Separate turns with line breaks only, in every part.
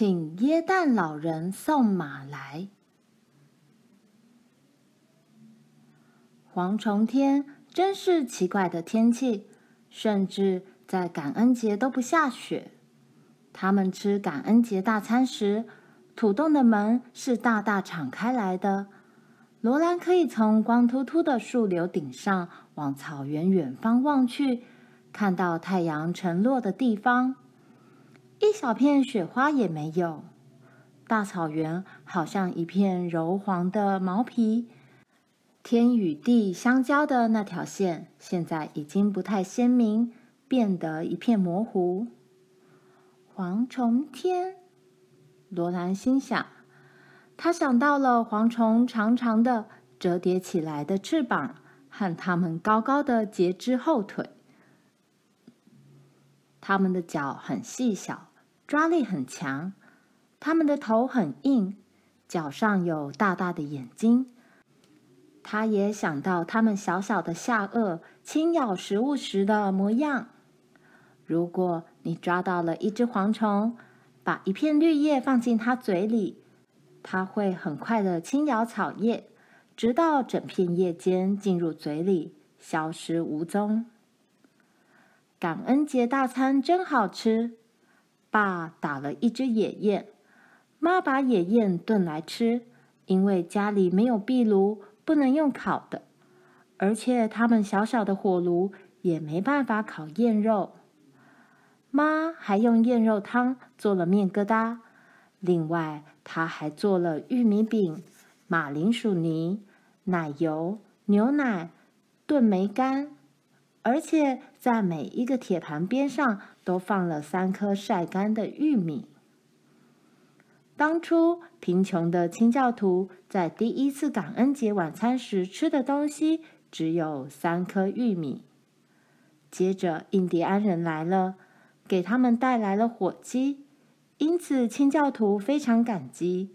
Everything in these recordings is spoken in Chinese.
请耶诞老人送马来。蝗虫天真是奇怪的天气，甚至在感恩节都不下雪。他们吃感恩节大餐时，土洞的门是大大敞开来的。罗兰可以从光秃秃的树瘤顶上往草原远方望去，看到太阳沉落的地方。一小片雪花也没有，大草原好像一片柔黄的毛皮。天与地相交的那条线，现在已经不太鲜明，变得一片模糊。蝗虫天，罗兰心想，他想到了蝗虫长长的折叠起来的翅膀和它们高高的节肢后腿，它们的脚很细小。抓力很强，它们的头很硬，脚上有大大的眼睛。他也想到它们小小的下颚轻咬食物时的模样。如果你抓到了一只蝗虫，把一片绿叶放进它嘴里，它会很快的轻咬草叶，直到整片叶尖进入嘴里，消失无踪。感恩节大餐真好吃。爸打了一只野雁，妈把野雁炖来吃，因为家里没有壁炉，不能用烤的，而且他们小小的火炉也没办法烤雁肉。妈还用雁肉汤做了面疙瘩，另外她还做了玉米饼、马铃薯泥、奶油、牛奶、炖梅干。而且在每一个铁盘边上都放了三颗晒干的玉米。当初贫穷的清教徒在第一次感恩节晚餐时吃的东西只有三颗玉米。接着印第安人来了，给他们带来了火鸡，因此清教徒非常感激。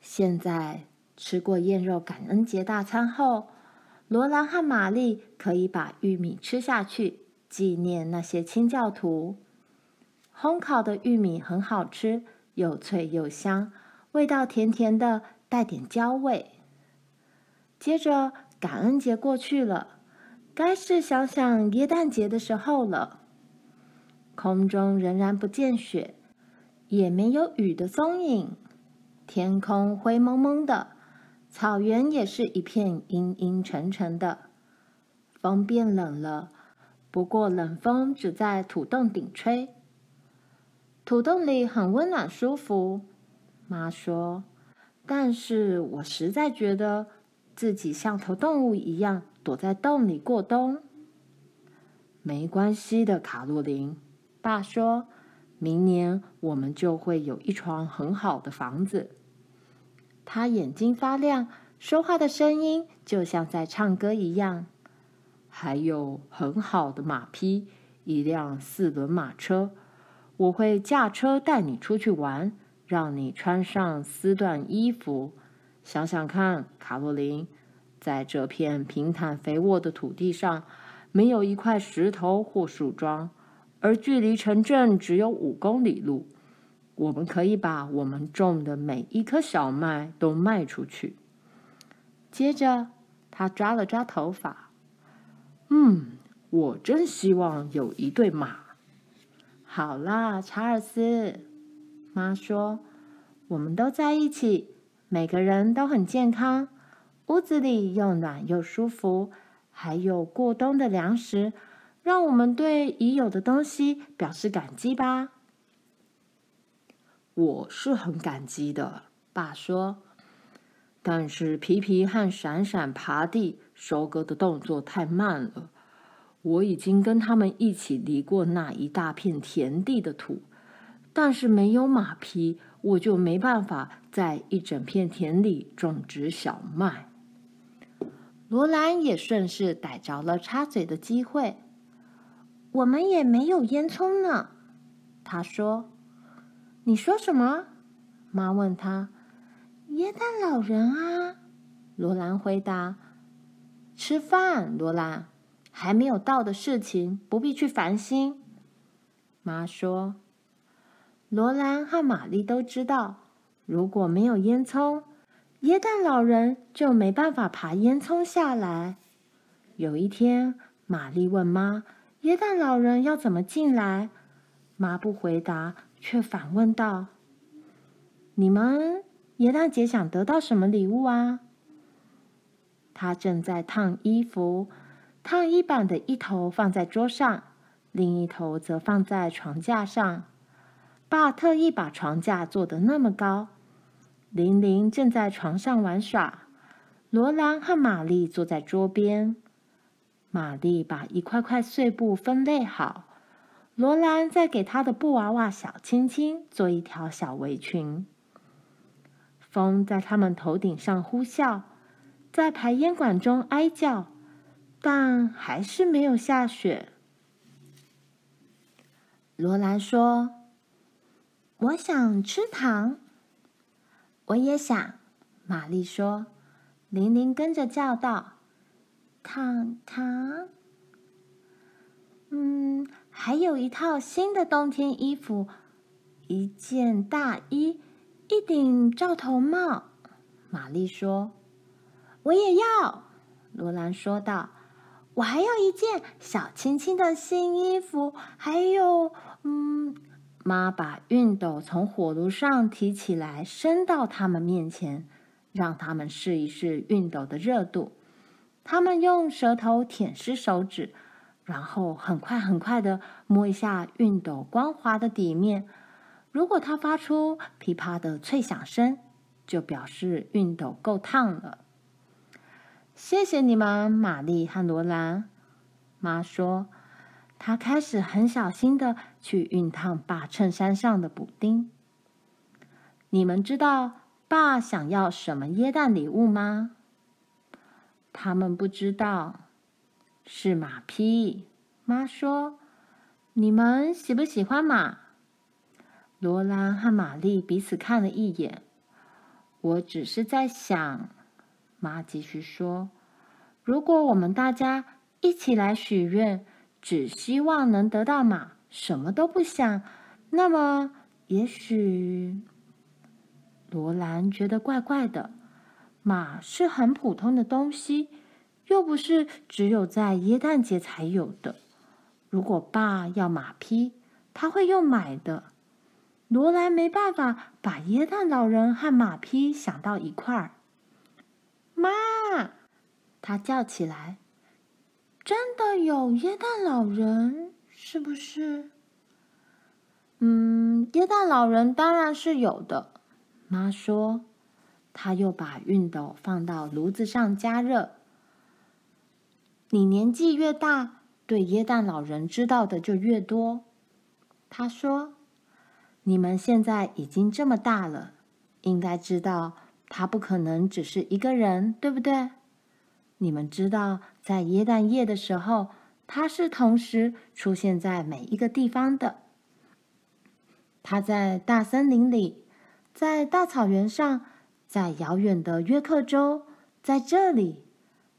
现在吃过雁肉感恩节大餐后，罗兰和玛丽可以把玉米吃下去，纪念那些清教徒。烘烤的玉米很好吃，又脆又香，味道甜甜的，带点焦味。接着，感恩节过去了，该是想想耶诞节的时候了。空中仍然不见雪，也没有雨的踪影，天空灰蒙蒙的。草原也是一片阴阴沉沉的，风变冷了，不过冷风只在土洞顶吹。土洞里很温暖舒服，妈说。但是我实在觉得自己像头动物一样躲在洞里过冬。没关系的，卡洛琳，爸说，明年我们就会有一幢很好的房子。他眼睛发亮，说话的声音就像在唱歌一样。还有很好的马匹，一辆四轮马车。我会驾车带你出去玩，让你穿上丝缎衣服。想想看，卡洛琳，在这片平坦肥沃的土地上，没有一块石头或树桩，而距离城镇只有五公里路。我们可以把我们种的每一颗小麦都卖出去。接着，他抓了抓头发。嗯，我真希望有一对马。好啦，查尔斯，妈说，我们都在一起，每个人都很健康，屋子里又暖又舒服，还有过冬的粮食，让我们对已有的东西表示感激吧。我是很感激的，爸说。但是皮皮和闪闪爬地收割的动作太慢了。我已经跟他们一起犁过那一大片田地的土，但是没有马匹，我就没办法在一整片田里种植小麦。罗兰也顺势逮着了插嘴的机会。我们也没有烟囱呢，他说。你说什么？妈问他。耶诞老人啊，罗兰回答。吃饭，罗兰，还没有到的事情不必去烦心。妈说。罗兰和玛丽都知道，如果没有烟囱，耶诞老人就没办法爬烟囱下来。有一天，玛丽问妈：“耶诞老人要怎么进来？”妈不回答，却反问道：“你们耶诞节想得到什么礼物啊？”她正在烫衣服，烫衣板的一头放在桌上，另一头则放在床架上。爸特意把床架做得那么高。玲玲正在床上玩耍，罗兰和玛丽坐在桌边。玛丽把一块块碎布分类好，罗兰在给她的布娃娃小青青做一条小围裙。风在他们头顶上呼啸，在排烟管中哀叫，但还是没有下雪。罗兰说：“我想吃糖。”我也想，玛丽说。玲玲跟着叫道：“糖糖。”嗯，还有一套新的冬天衣服，一件大衣，一顶罩头帽。玛丽说：“我也要。”罗兰说道：“我还要一件小青青的新衣服，还有……嗯。”妈把熨斗从火炉上提起来，伸到他们面前，让他们试一试熨斗的热度。他们用舌头舔湿手指，然后很快很快的摸一下熨斗光滑的底面。如果它发出噼啪的脆响声，就表示熨斗够烫了。谢谢你们，玛丽和罗兰。妈说。她开始很小心的去熨烫爸衬衫上的补丁。你们知道爸想要什么耶诞礼物吗？他们不知道，是马匹。妈说：“你们喜不喜欢马？”罗兰和玛丽彼此看了一眼。我只是在想，妈继续说：“如果我们大家一起来许愿。”只希望能得到马，什么都不想。那么，也许罗兰觉得怪怪的。马是很普通的东西，又不是只有在耶诞节才有的。如果爸要马匹，他会用买的。罗兰没办法把耶诞老人和马匹想到一块儿。妈，他叫起来。真的有耶诞老人，是不是？嗯，耶诞老人当然是有的。妈说，他又把熨斗放到炉子上加热。你年纪越大，对耶诞老人知道的就越多。他说，你们现在已经这么大了，应该知道他不可能只是一个人，对不对？你们知道，在耶诞夜的时候，他是同时出现在每一个地方的。他在大森林里，在大草原上，在遥远的约克州，在这里，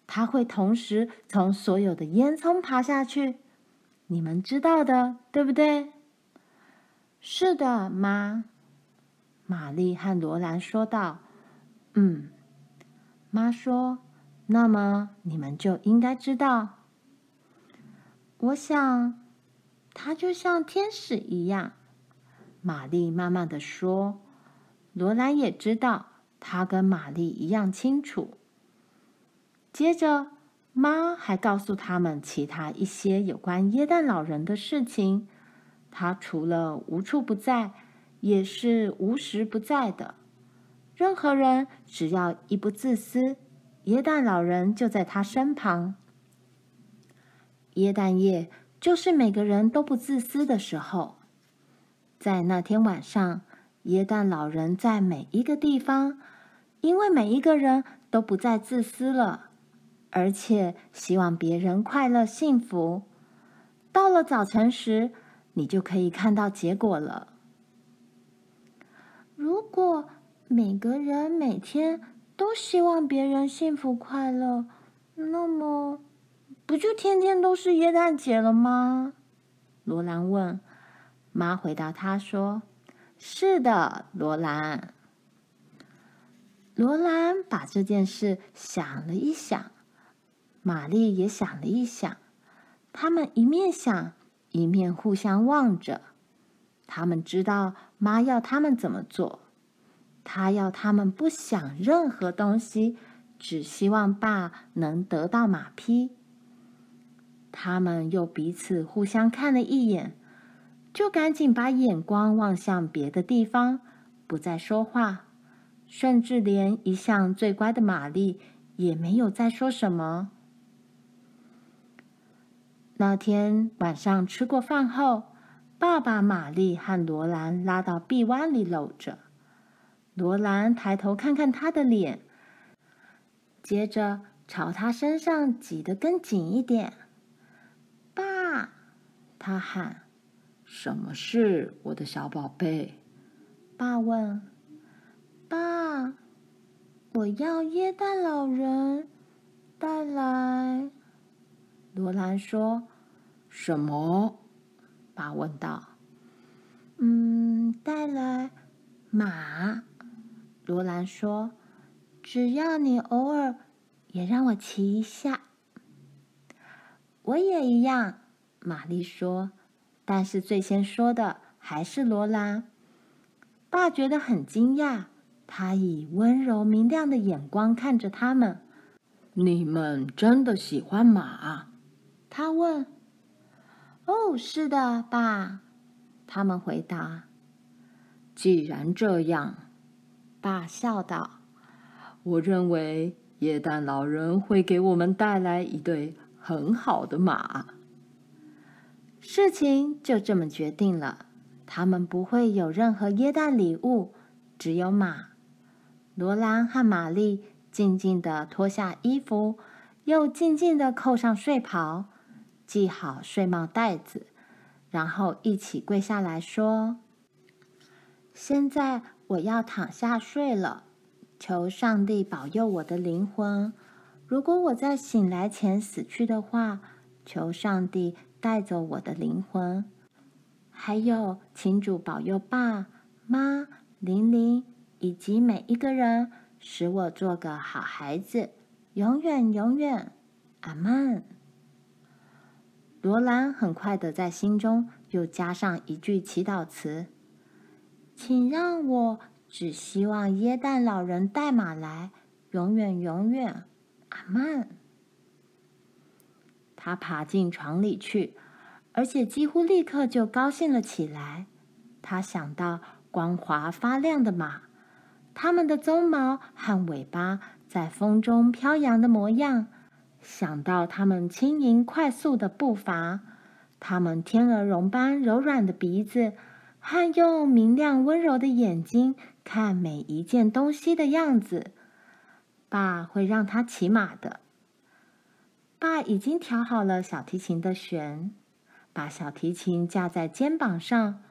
他会同时从所有的烟囱爬下去。你们知道的，对不对？是的，妈。玛丽和罗兰说道：“嗯。”妈说。那么你们就应该知道，我想他就像天使一样。玛丽慢慢的说：“罗兰也知道，他跟玛丽一样清楚。”接着，妈还告诉他们其他一些有关耶诞老人的事情。他除了无处不在，也是无时不在的。任何人只要一不自私。耶诞老人就在他身旁。耶诞夜就是每个人都不自私的时候。在那天晚上，耶诞老人在每一个地方，因为每一个人都不再自私了，而且希望别人快乐幸福。到了早晨时，你就可以看到结果了。如果每个人每天，都希望别人幸福快乐，那么不就天天都是耶诞节了吗？罗兰问。妈回答他说：“是的，罗兰。罗兰把这件事想了一想，玛丽也想了一想。他们一面想，一面互相望着。他们知道妈要他们怎么做，她要他们不想任何东西，只希望爸能得到马匹。他们又彼此互相看了一眼，就赶紧把眼光望向别的地方，不再说话。甚至连一向最乖的玛丽也没有再说什么。那天晚上吃过饭后，爸爸玛丽和罗兰拉到臂弯里搂着。罗兰抬头看看他的脸，接着朝他身上挤得更紧一点。爸，他喊：“什么事，我的小宝贝？”爸问。爸，我要耶诞老人带来。罗兰说：“什么？”爸问道。“嗯，带来马。”罗兰说：“只要你偶尔也让我骑一下。”我也一样，玛丽说。但是最先说的还是罗兰。爸觉得很惊讶。他以温柔明亮的眼光看着他们。“你们真的喜欢马？”他问。“哦，是的，爸。”他们回答。“既然这样，”爸笑道，“我认为耶诞老人会给我们带来一对很好的马。”事情就这么决定了。他们不会有任何耶诞礼物，只有马。罗兰和玛丽静静地脱下衣服，又静静地扣上睡袍，系好睡帽带子，然后一起跪下来说：“现在我要躺下睡了，求上帝保佑我的灵魂。如果我在醒来前死去的话，求上帝带走我的灵魂。还有，请主保佑爸妈、玲玲。”以及每一个人，使我做个好孩子，永远永远，阿门。罗兰很快的在心中又加上一句祈祷词：“请让我只希望耶诞老人带马来，永远永远，阿曼。”他爬进床里去，而且几乎立刻就高兴了起来。他想到光滑发亮的马。它们的鬃毛和尾巴在风中飘扬的模样，想到他们轻盈快速的步伐，他们天鹅绒般柔软的鼻子，和用明亮温柔的眼睛看每一件东西的样子，爸会让他骑马的。爸已经调好了小提琴的弦，把小提琴架在肩膀上。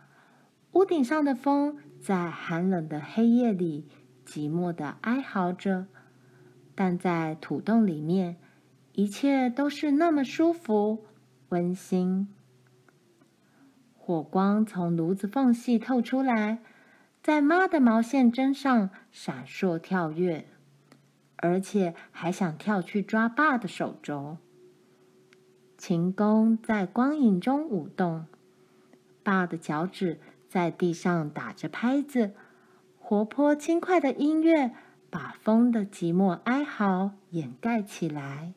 屋顶上的风在寒冷的黑夜里寂寞地哀嚎着，但在土洞里面，一切都是那么舒服、温馨。火光从炉子缝隙透出来，在妈的毛线针上闪烁跳跃，而且还想跳去抓爸的手肘。琴弓在光影中舞动，爸的脚趾。在地上打着拍子，活泼轻快的音乐把风的寂寞哀嚎掩盖起来。